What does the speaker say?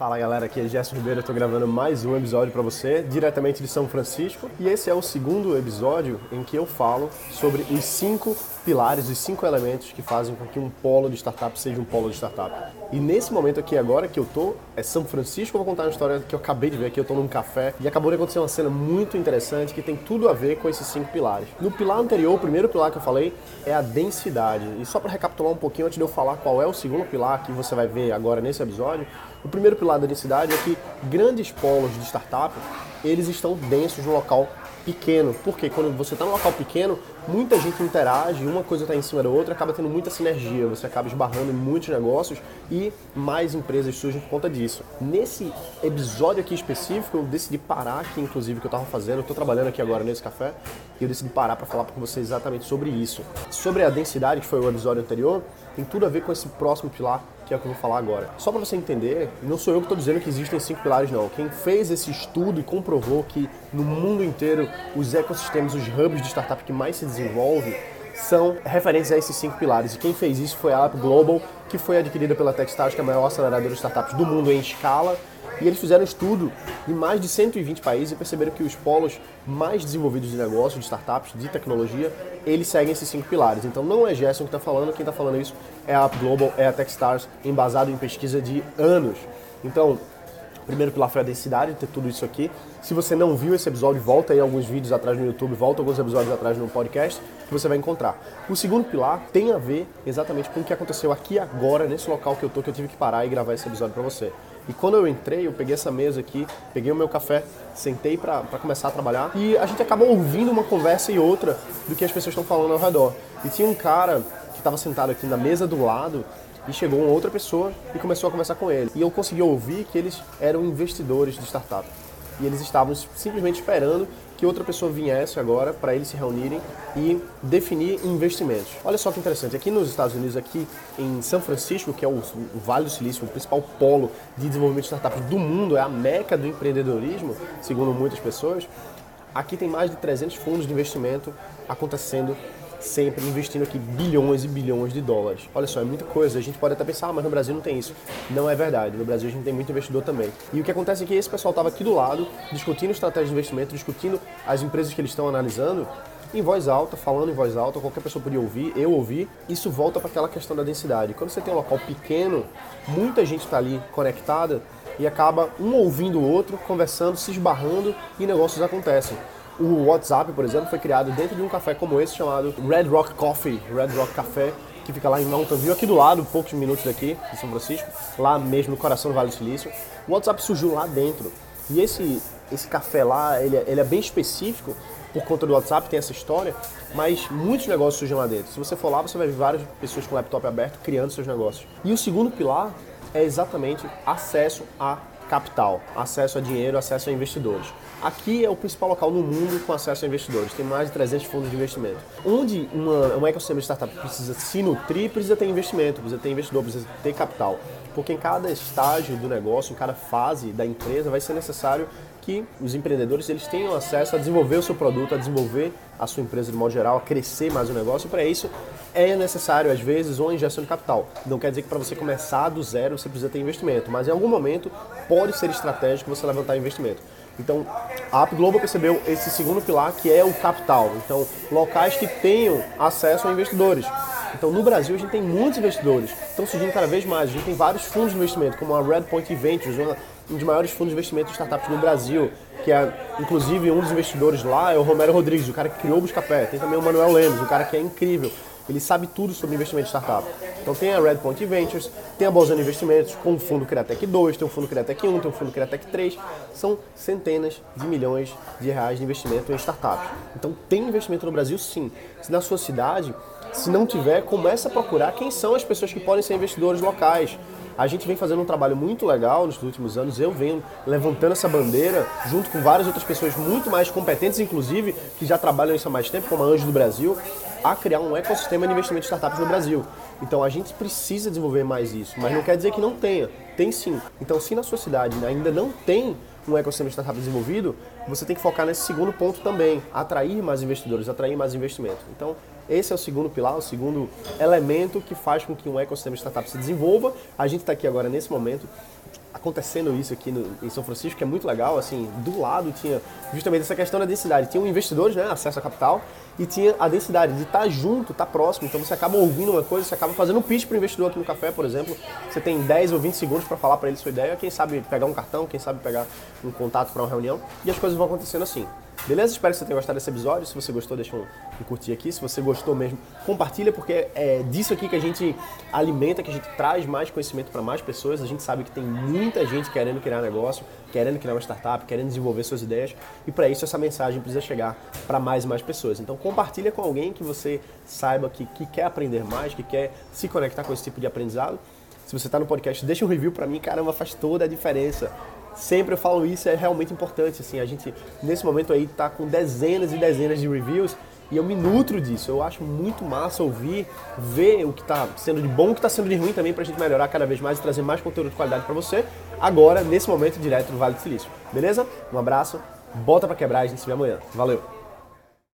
Fala galera, aqui é Gerson Ribeiro, eu tô gravando mais um episódio para você, diretamente de São Francisco. E esse é o segundo episódio em que eu falo sobre os cinco pilares, os cinco elementos que fazem com que um polo de startup seja um polo de startup. E nesse momento aqui agora que eu tô, é São Francisco, eu vou contar uma história que eu acabei de ver aqui, eu tô num café e acabou de acontecer uma cena muito interessante que tem tudo a ver com esses cinco pilares. No pilar anterior, o primeiro pilar que eu falei é a densidade. E só para recapitular um pouquinho antes de eu falar qual é o segundo pilar que você vai ver agora nesse episódio, o primeiro pilar da densidade é que grandes polos de startup, eles estão densos no local pequeno. Porque quando você está num local pequeno, muita gente interage, uma coisa está em cima da outra, acaba tendo muita sinergia, você acaba esbarrando em muitos negócios e mais empresas surgem por conta disso. Nesse episódio aqui específico, eu decidi parar aqui, inclusive, que eu estava fazendo, estou trabalhando aqui agora nesse café, e eu decidi parar para falar com você exatamente sobre isso. Sobre a densidade, que foi o episódio anterior, tem tudo a ver com esse próximo pilar que é o que eu vou falar agora. Só para você entender, não sou eu que estou dizendo que existem cinco pilares, não. Quem fez esse estudo e comprovou que no mundo inteiro os ecossistemas, os hubs de startup que mais se desenvolvem são referentes a esses cinco pilares. E quem fez isso foi a App Global, que foi adquirida pela Techstars, que é a maior aceleradora de startups do mundo em escala e eles fizeram um estudo em mais de 120 países e perceberam que os polos mais desenvolvidos de negócio, de startups, de tecnologia, eles seguem esses cinco pilares. Então não é Gerson que está falando, quem está falando isso é a App Global, é a Techstars, embasado em pesquisa de anos. Então, o primeiro pilar foi a densidade, ter tudo isso aqui. Se você não viu esse episódio, volta aí alguns vídeos atrás no YouTube, volta alguns episódios atrás no podcast, que você vai encontrar. O segundo pilar tem a ver exatamente com o que aconteceu aqui agora, nesse local que eu tô, que eu tive que parar e gravar esse episódio para você. E quando eu entrei, eu peguei essa mesa aqui, peguei o meu café, sentei para começar a trabalhar e a gente acaba ouvindo uma conversa e outra do que as pessoas estão falando ao redor. E tinha um cara que estava sentado aqui na mesa do lado e chegou uma outra pessoa e começou a conversar com ele. E eu consegui ouvir que eles eram investidores de startup. E eles estavam simplesmente esperando que outra pessoa viesse agora para eles se reunirem e definir investimentos. Olha só que interessante, aqui nos Estados Unidos, aqui em São Francisco, que é o, Vale do Silício, o principal polo de desenvolvimento de startups do mundo, é a meca do empreendedorismo, segundo muitas pessoas, aqui tem mais de 300 fundos de investimento acontecendo sempre investindo aqui bilhões e bilhões de dólares. Olha só, é muita coisa. A gente pode até pensar, ah, mas no Brasil não tem isso. Não é verdade. No Brasil a gente tem muito investidor também. E o que acontece é que esse pessoal estava aqui do lado, discutindo estratégia de investimento, discutindo as empresas que eles estão analisando, em voz alta, falando em voz alta, qualquer pessoa podia ouvir, eu ouvi. Isso volta para aquela questão da densidade. Quando você tem um local pequeno, muita gente está ali conectada e acaba um ouvindo o outro, conversando, se esbarrando e negócios acontecem. O WhatsApp, por exemplo, foi criado dentro de um café como esse chamado Red Rock Coffee, Red Rock Café, que fica lá em Mountain View, aqui do lado, poucos minutos daqui, de São Francisco, lá mesmo no coração do Vale do Silício. O WhatsApp surgiu lá dentro. E esse, esse café lá, ele, é, ele é bem específico por conta do WhatsApp, tem essa história, mas muitos negócios surgem lá dentro. Se você for lá, você vai ver várias pessoas com laptop aberto criando seus negócios. E o segundo pilar é exatamente acesso a capital, acesso a dinheiro, acesso a investidores. Aqui é o principal local no mundo com acesso a investidores, tem mais de 300 fundos de investimento. Onde uma, um ecossistema de startup precisa se nutrir, precisa ter investimento, precisa ter investidor, precisa ter capital. Porque em cada estágio do negócio, em cada fase da empresa, vai ser necessário que os empreendedores eles tenham acesso a desenvolver o seu produto, a desenvolver a sua empresa de modo geral, a crescer mais o negócio. Para isso é necessário às vezes uma injeção de capital. Não quer dizer que para você começar do zero você precisa ter investimento, mas em algum momento pode ser estratégico você levantar investimento. Então, a App Global percebeu esse segundo pilar que é o capital. Então, locais que tenham acesso a investidores. Então, no Brasil, a gente tem muitos investidores. Estão surgindo cada vez mais. A gente tem vários fundos de investimento, como a Redpoint Ventures, um dos maiores fundos de investimento de startups no Brasil, que é, inclusive, um dos investidores lá é o Romero Rodrigues, o cara que criou o Buscapé. Tem também o Manuel Lemos, o cara que é incrível. Ele sabe tudo sobre investimento de startup. Então tem a Redpoint Ventures, tem a Bolzano Investimentos, com o fundo Criatec 2, tem o fundo Criatec 1, tem o fundo Criatec 3. São centenas de milhões de reais de investimento em startups. Então tem investimento no Brasil sim. Se na sua cidade, se não tiver, comece a procurar quem são as pessoas que podem ser investidores locais. A gente vem fazendo um trabalho muito legal nos últimos anos. Eu venho levantando essa bandeira junto com várias outras pessoas muito mais competentes, inclusive, que já trabalham isso há mais tempo, como a Anjo do Brasil, a criar um ecossistema de investimento de startups no Brasil. Então a gente precisa desenvolver mais isso, mas não quer dizer que não tenha. Tem sim. Então, se na sua cidade ainda não tem um ecossistema de startup desenvolvido, você tem que focar nesse segundo ponto também, atrair mais investidores, atrair mais investimento. Então, esse é o segundo pilar, o segundo elemento que faz com que um ecossistema de startup se desenvolva. A gente está aqui agora nesse momento acontecendo isso aqui no, em São Francisco, que é muito legal, assim, do lado tinha justamente essa questão da densidade. Tinha investidores, né, acesso a capital, e tinha a densidade de estar junto, estar próximo. Então você acaba ouvindo uma coisa, você acaba fazendo um pitch para o investidor aqui no café, por exemplo. Você tem 10 ou 20 segundos para falar para ele sua ideia, quem sabe pegar um cartão, quem sabe pegar um contato para uma reunião, e as coisas vão acontecendo assim. Beleza? Espero que você tenha gostado desse episódio. Se você gostou, deixa um, um curtir aqui. Se você gostou mesmo, compartilha, porque é disso aqui que a gente alimenta, que a gente traz mais conhecimento para mais pessoas. A gente sabe que tem muita gente querendo criar negócio, querendo criar uma startup, querendo desenvolver suas ideias. E para isso essa mensagem precisa chegar para mais e mais pessoas. Então compartilha com alguém que você saiba que, que quer aprender mais, que quer se conectar com esse tipo de aprendizado. Se você está no podcast, deixa um review para mim, caramba, faz toda a diferença sempre eu falo isso, é realmente importante. Assim, a gente, nesse momento aí, tá com dezenas e dezenas de reviews e eu me nutro disso. Eu acho muito massa ouvir, ver o que está sendo de bom, o que está sendo de ruim também, para a gente melhorar cada vez mais e trazer mais conteúdo de qualidade para você, agora, nesse momento, direto do Vale do Silício. Beleza? Um abraço, bota para quebrar e a gente se vê amanhã. Valeu!